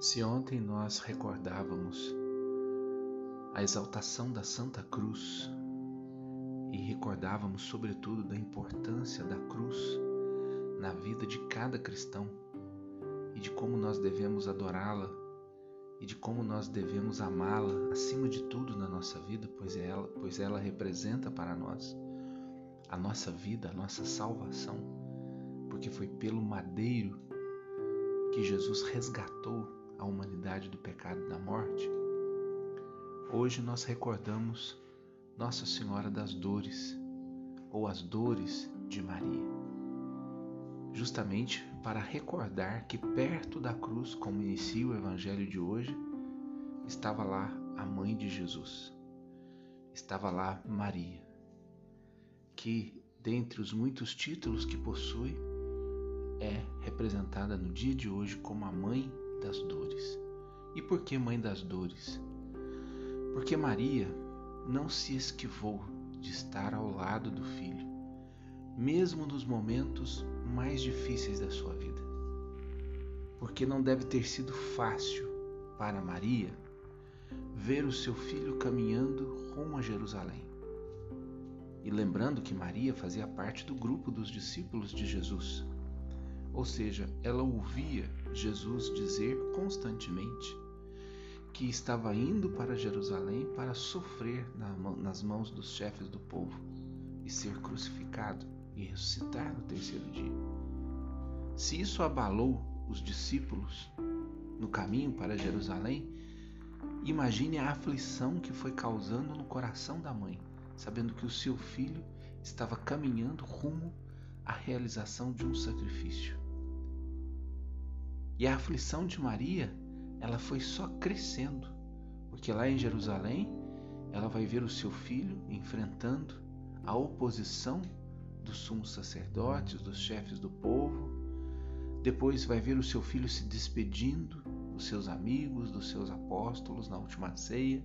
Se ontem nós recordávamos a exaltação da Santa Cruz e recordávamos, sobretudo, da importância da cruz na vida de cada cristão e de como nós devemos adorá-la e de como nós devemos amá-la acima de tudo na nossa vida, pois ela, pois ela representa para nós a nossa vida, a nossa salvação, porque foi pelo madeiro que Jesus resgatou a humanidade do pecado e da morte, hoje nós recordamos Nossa Senhora das Dores, ou as Dores de Maria, justamente para recordar que perto da cruz, como inicia o Evangelho de hoje, estava lá a mãe de Jesus, estava lá Maria, que, dentre os muitos títulos que possui, é representada no dia de hoje como a mãe das dores. E por que mãe das dores? Porque Maria não se esquivou de estar ao lado do filho, mesmo nos momentos mais difíceis da sua vida. Porque não deve ter sido fácil para Maria ver o seu filho caminhando rumo a Jerusalém. E lembrando que Maria fazia parte do grupo dos discípulos de Jesus, ou seja, ela ouvia Jesus dizer constantemente que estava indo para Jerusalém para sofrer nas mãos dos chefes do povo e ser crucificado e ressuscitar no terceiro dia. Se isso abalou os discípulos no caminho para Jerusalém, imagine a aflição que foi causando no coração da mãe, sabendo que o seu filho estava caminhando rumo à realização de um sacrifício. E a aflição de Maria, ela foi só crescendo, porque lá em Jerusalém, ela vai ver o seu filho enfrentando a oposição dos sumos sacerdotes, dos chefes do povo. Depois vai ver o seu filho se despedindo dos seus amigos, dos seus apóstolos na última ceia.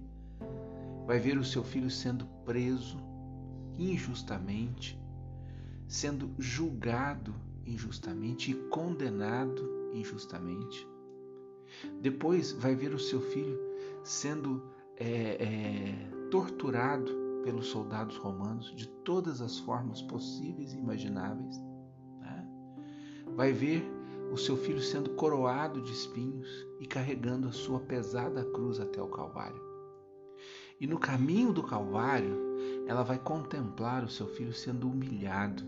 Vai ver o seu filho sendo preso injustamente, sendo julgado injustamente e condenado injustamente. Depois vai ver o seu filho sendo é, é, torturado pelos soldados romanos de todas as formas possíveis e imagináveis. Né? Vai ver o seu filho sendo coroado de espinhos e carregando a sua pesada cruz até o Calvário. E no caminho do Calvário, ela vai contemplar o seu filho sendo humilhado,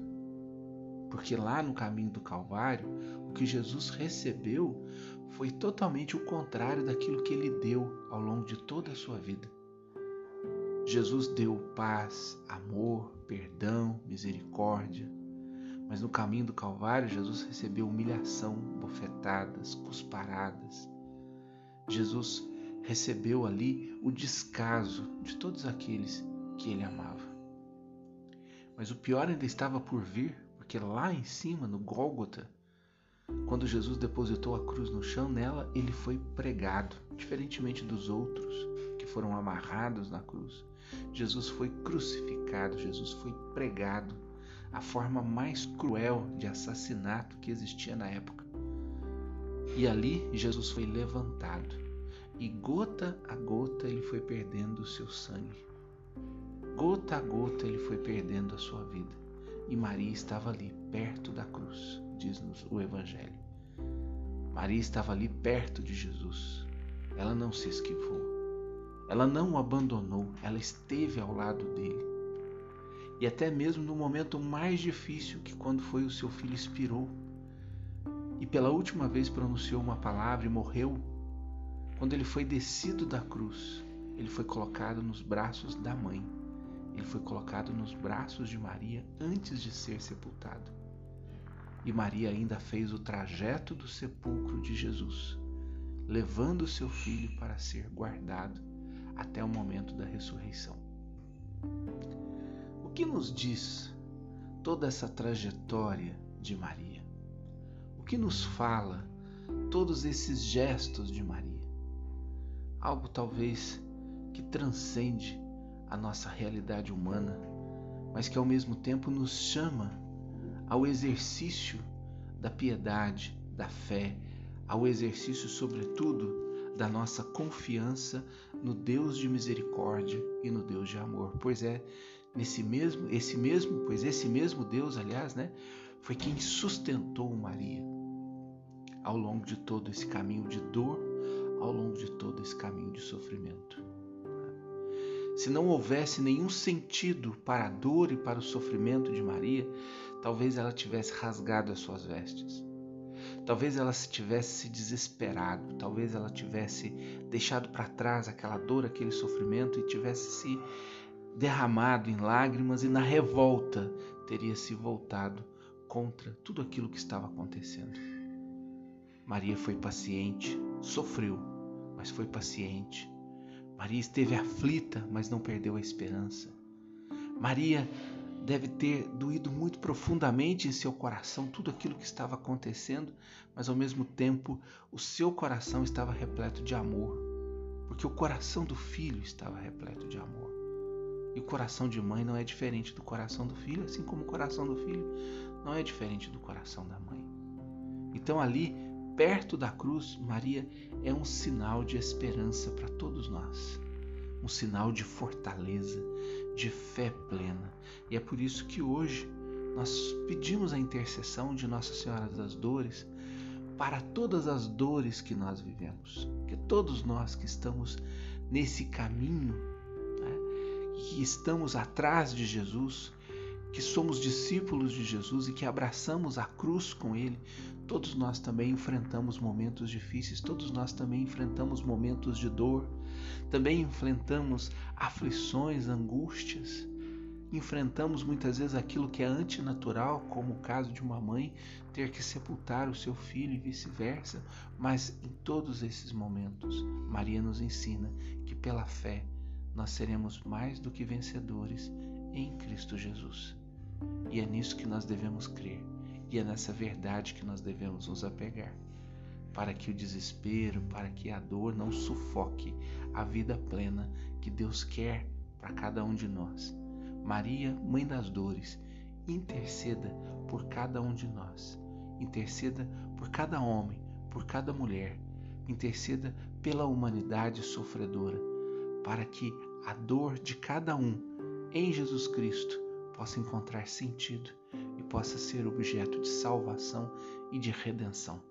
porque lá no caminho do Calvário, o que Jesus recebeu foi totalmente o contrário daquilo que ele deu ao longo de toda a sua vida. Jesus deu paz, amor, perdão, misericórdia. Mas no caminho do Calvário, Jesus recebeu humilhação, bofetadas, cusparadas. Jesus recebeu ali o descaso de todos aqueles que ele amava. Mas o pior ainda estava por vir, porque lá em cima, no Gólgota, quando Jesus depositou a cruz no chão, nela ele foi pregado, diferentemente dos outros que foram amarrados na cruz. Jesus foi crucificado, Jesus foi pregado, a forma mais cruel de assassinato que existia na época. E ali Jesus foi levantado, e gota a gota ele foi perdendo o seu sangue. Gota a gota ele foi perdendo a sua vida e Maria estava ali, perto da cruz, diz-nos o Evangelho. Maria estava ali perto de Jesus. Ela não se esquivou. Ela não o abandonou. Ela esteve ao lado dele. E até mesmo no momento mais difícil, que quando foi o seu filho expirou e pela última vez pronunciou uma palavra e morreu, quando ele foi descido da cruz, ele foi colocado nos braços da mãe foi colocado nos braços de Maria antes de ser sepultado. E Maria ainda fez o trajeto do sepulcro de Jesus, levando seu filho para ser guardado até o momento da ressurreição. O que nos diz toda essa trajetória de Maria? O que nos fala todos esses gestos de Maria? Algo talvez que transcende a nossa realidade humana, mas que ao mesmo tempo nos chama ao exercício da piedade, da fé, ao exercício, sobretudo, da nossa confiança no Deus de misericórdia e no Deus de amor. Pois é, nesse mesmo, esse mesmo, pois esse mesmo Deus, aliás, né, foi quem sustentou Maria ao longo de todo esse caminho de dor, ao longo de todo esse caminho de sofrimento. Se não houvesse nenhum sentido para a dor e para o sofrimento de Maria, talvez ela tivesse rasgado as suas vestes. Talvez ela se tivesse se desesperado, talvez ela tivesse deixado para trás aquela dor, aquele sofrimento e tivesse se derramado em lágrimas e na revolta teria se voltado contra tudo aquilo que estava acontecendo. Maria foi paciente, sofreu, mas foi paciente. Maria esteve aflita, mas não perdeu a esperança. Maria deve ter doído muito profundamente em seu coração tudo aquilo que estava acontecendo, mas ao mesmo tempo o seu coração estava repleto de amor, porque o coração do filho estava repleto de amor. E o coração de mãe não é diferente do coração do filho, assim como o coração do filho não é diferente do coração da mãe. Então, ali, perto da cruz, Maria é um sinal de esperança para todos nós, um sinal de fortaleza, de fé plena. E é por isso que hoje nós pedimos a intercessão de Nossa Senhora das Dores para todas as dores que nós vivemos, que todos nós que estamos nesse caminho, né, que estamos atrás de Jesus, que somos discípulos de Jesus e que abraçamos a cruz com Ele, todos nós também enfrentamos momentos difíceis, todos nós também enfrentamos momentos de dor, também enfrentamos aflições, angústias, enfrentamos muitas vezes aquilo que é antinatural, como o caso de uma mãe ter que sepultar o seu filho e vice-versa, mas em todos esses momentos, Maria nos ensina que pela fé nós seremos mais do que vencedores em Cristo Jesus. E é nisso que nós devemos crer, e é nessa verdade que nós devemos nos apegar para que o desespero, para que a dor não sufoque a vida plena que Deus quer para cada um de nós. Maria, Mãe das Dores, interceda por cada um de nós. Interceda por cada homem, por cada mulher. Interceda pela humanidade sofredora, para que a dor de cada um em Jesus Cristo possa encontrar sentido e possa ser objeto de salvação e de redenção.